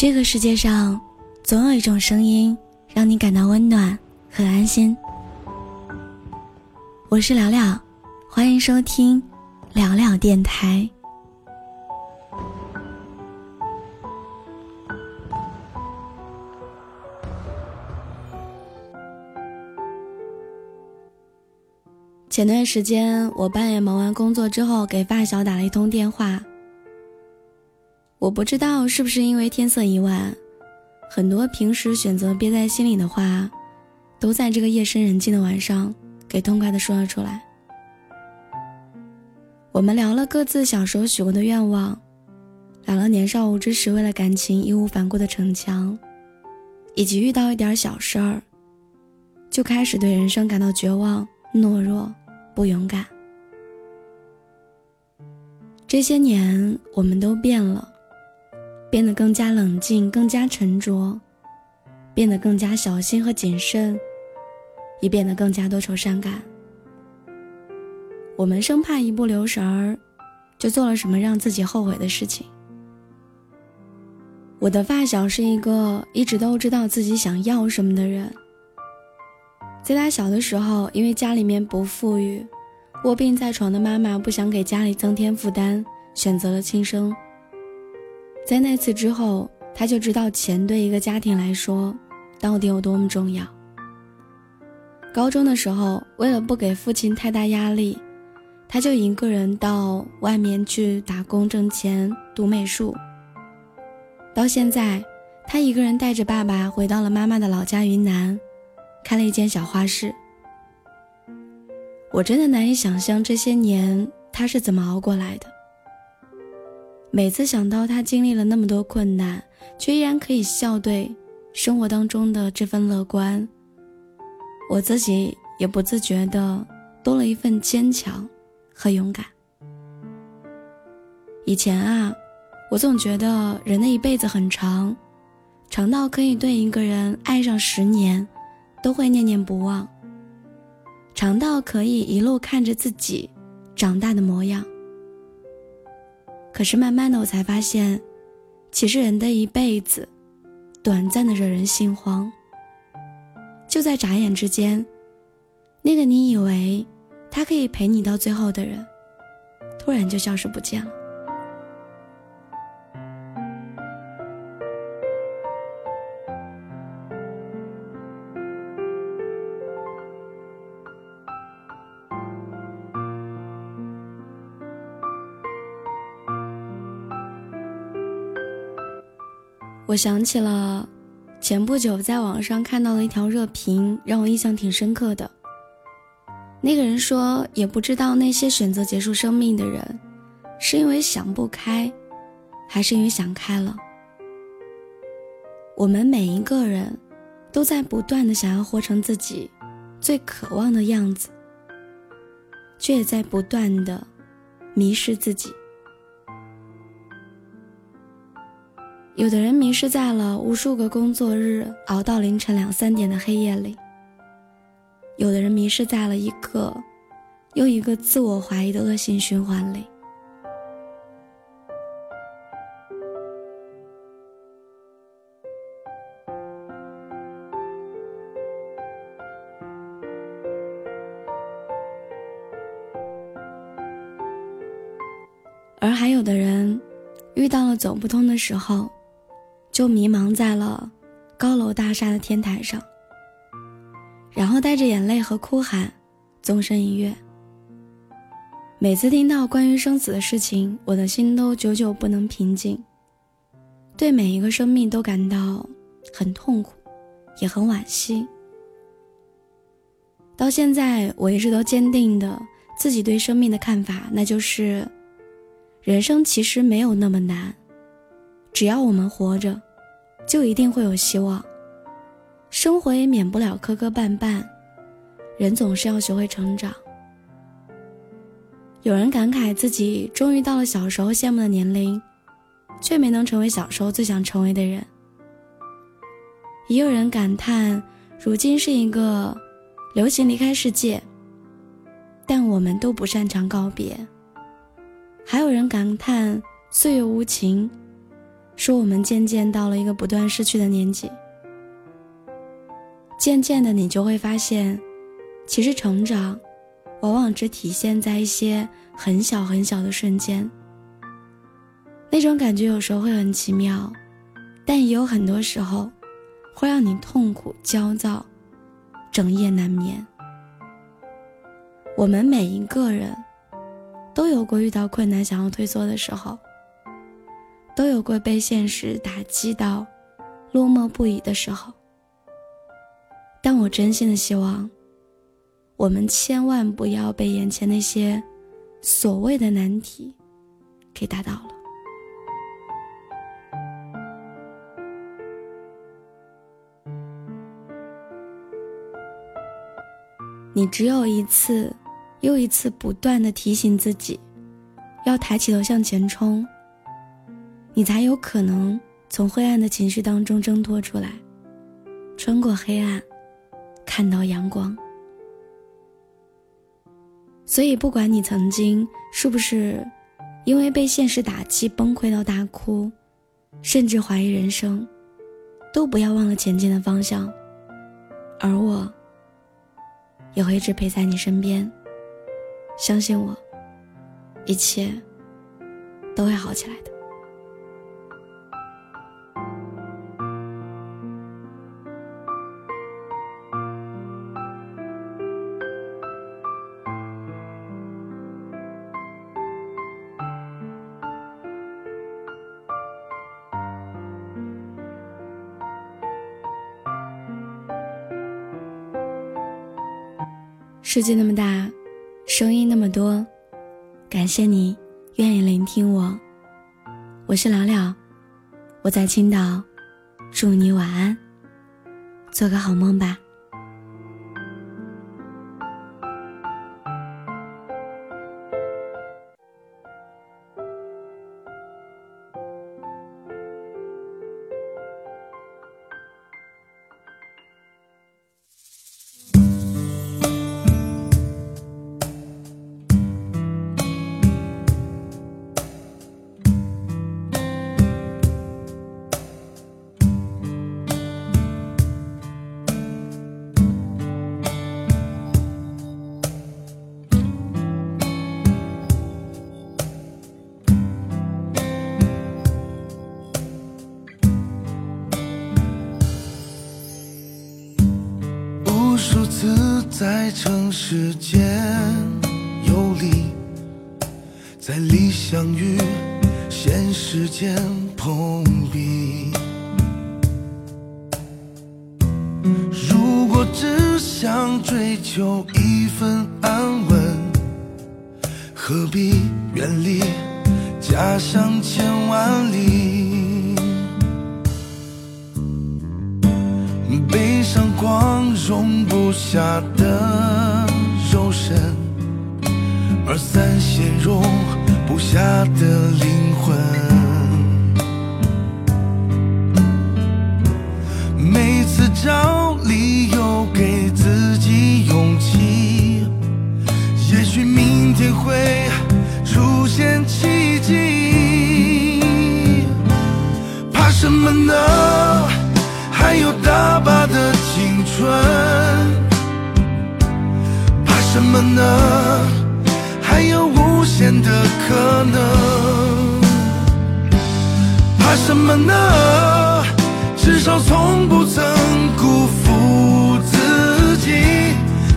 这个世界上，总有一种声音让你感到温暖和安心。我是聊聊，欢迎收听聊聊电台。前段时间，我半夜忙完工作之后，给发小打了一通电话。我不知道是不是因为天色已晚，很多平时选择憋在心里的话，都在这个夜深人静的晚上给痛快的说了出来。我们聊了各自小时候许过的愿望，聊了年少无知时为了感情义无反顾的逞强，以及遇到一点小事儿，就开始对人生感到绝望、懦弱、不勇敢。这些年，我们都变了。变得更加冷静，更加沉着，变得更加小心和谨慎，也变得更加多愁善感。我们生怕一不留神儿，就做了什么让自己后悔的事情。我的发小是一个一直都知道自己想要什么的人。在他小的时候，因为家里面不富裕，卧病在床的妈妈不想给家里增添负担，选择了轻生。在那次之后，他就知道钱对一个家庭来说到底有多么重要。高中的时候，为了不给父亲太大压力，他就一个人到外面去打工挣钱，读美术。到现在，他一个人带着爸爸回到了妈妈的老家云南，开了一间小花室。我真的难以想象这些年他是怎么熬过来的。每次想到他经历了那么多困难，却依然可以笑对生活当中的这份乐观，我自己也不自觉的多了一份坚强和勇敢。以前啊，我总觉得人的一辈子很长，长到可以对一个人爱上十年，都会念念不忘；长到可以一路看着自己长大的模样。可是慢慢的，我才发现，其实人的一辈子，短暂的惹人心慌。就在眨眼之间，那个你以为他可以陪你到最后的人，突然就消失不见了。我想起了前不久在网上看到的一条热评，让我印象挺深刻的。那个人说，也不知道那些选择结束生命的人，是因为想不开，还是因为想开了。我们每一个人，都在不断的想要活成自己最渴望的样子，却也在不断的迷失自己。有的人迷失在了无数个工作日熬到凌晨两三点的黑夜里，有的人迷失在了一个又一个自我怀疑的恶性循环里，而还有的人遇到了走不通的时候。就迷茫在了高楼大厦的天台上，然后带着眼泪和哭喊，纵身一跃。每次听到关于生死的事情，我的心都久久不能平静，对每一个生命都感到很痛苦，也很惋惜。到现在，我一直都坚定的自己对生命的看法，那就是，人生其实没有那么难。只要我们活着，就一定会有希望。生活也免不了磕磕绊绊，人总是要学会成长。有人感慨自己终于到了小时候羡慕的年龄，却没能成为小时候最想成为的人。也有人感叹，如今是一个流行离开世界，但我们都不擅长告别。还有人感叹岁月无情。说我们渐渐到了一个不断失去的年纪。渐渐的，你就会发现，其实成长，往往只体现在一些很小很小的瞬间。那种感觉有时候会很奇妙，但也有很多时候，会让你痛苦、焦躁，整夜难眠。我们每一个人，都有过遇到困难想要退缩的时候，都有过被现实打击到落寞不已的时候。但我真心的希望，我们千万不要被眼前那些所谓的难题给打倒了。你只有一次又一次不断的提醒自己，要抬起头向前冲，你才有可能从灰暗的情绪当中挣脱出来，穿过黑暗。看到阳光，所以不管你曾经是不是因为被现实打击崩溃到大哭，甚至怀疑人生，都不要忘了前进的方向，而我也会一直陪在你身边。相信我，一切都会好起来的。世界那么大，声音那么多，感谢你愿意聆听我。我是聊聊，我在青岛，祝你晚安，做个好梦吧。无数次在城市间游离，在理想与现实间碰壁。如果只想追求一份安稳，何必远离家乡千万里？背上光容不下的肉身，而散线容不下的灵魂。每次找理由给自己勇气，也许明天会出现奇迹。怕什么呢？呢？还有无限的可能，怕什么呢？至少从不曾辜负自己，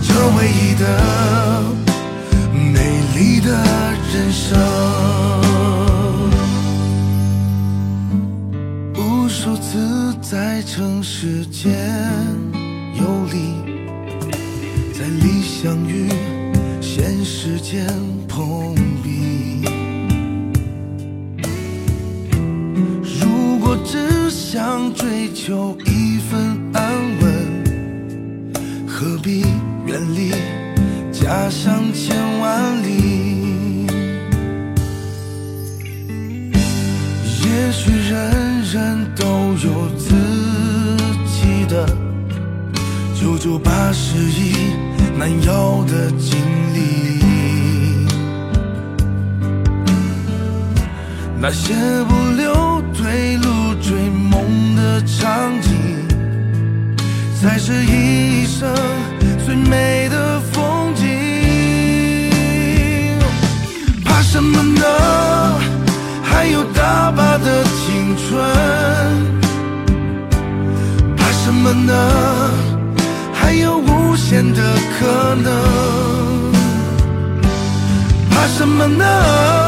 这唯一的美丽的人生。无数次在城市间游离，在理想与现实间碰壁。如果只想追求一份安稳，何必远离家乡千万里？也许人人都有自己的。九九八十一难要的经历，那些不留退路追梦的场景，才是一生最美的风景。怕什么呢？还有大把的青春。怕什么呢？还有无限的可能。怕什么呢？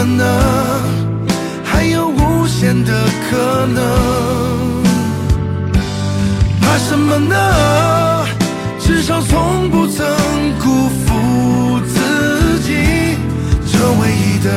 可能？还有无限的可能。怕什么呢？至少从不曾辜负自己，这唯一的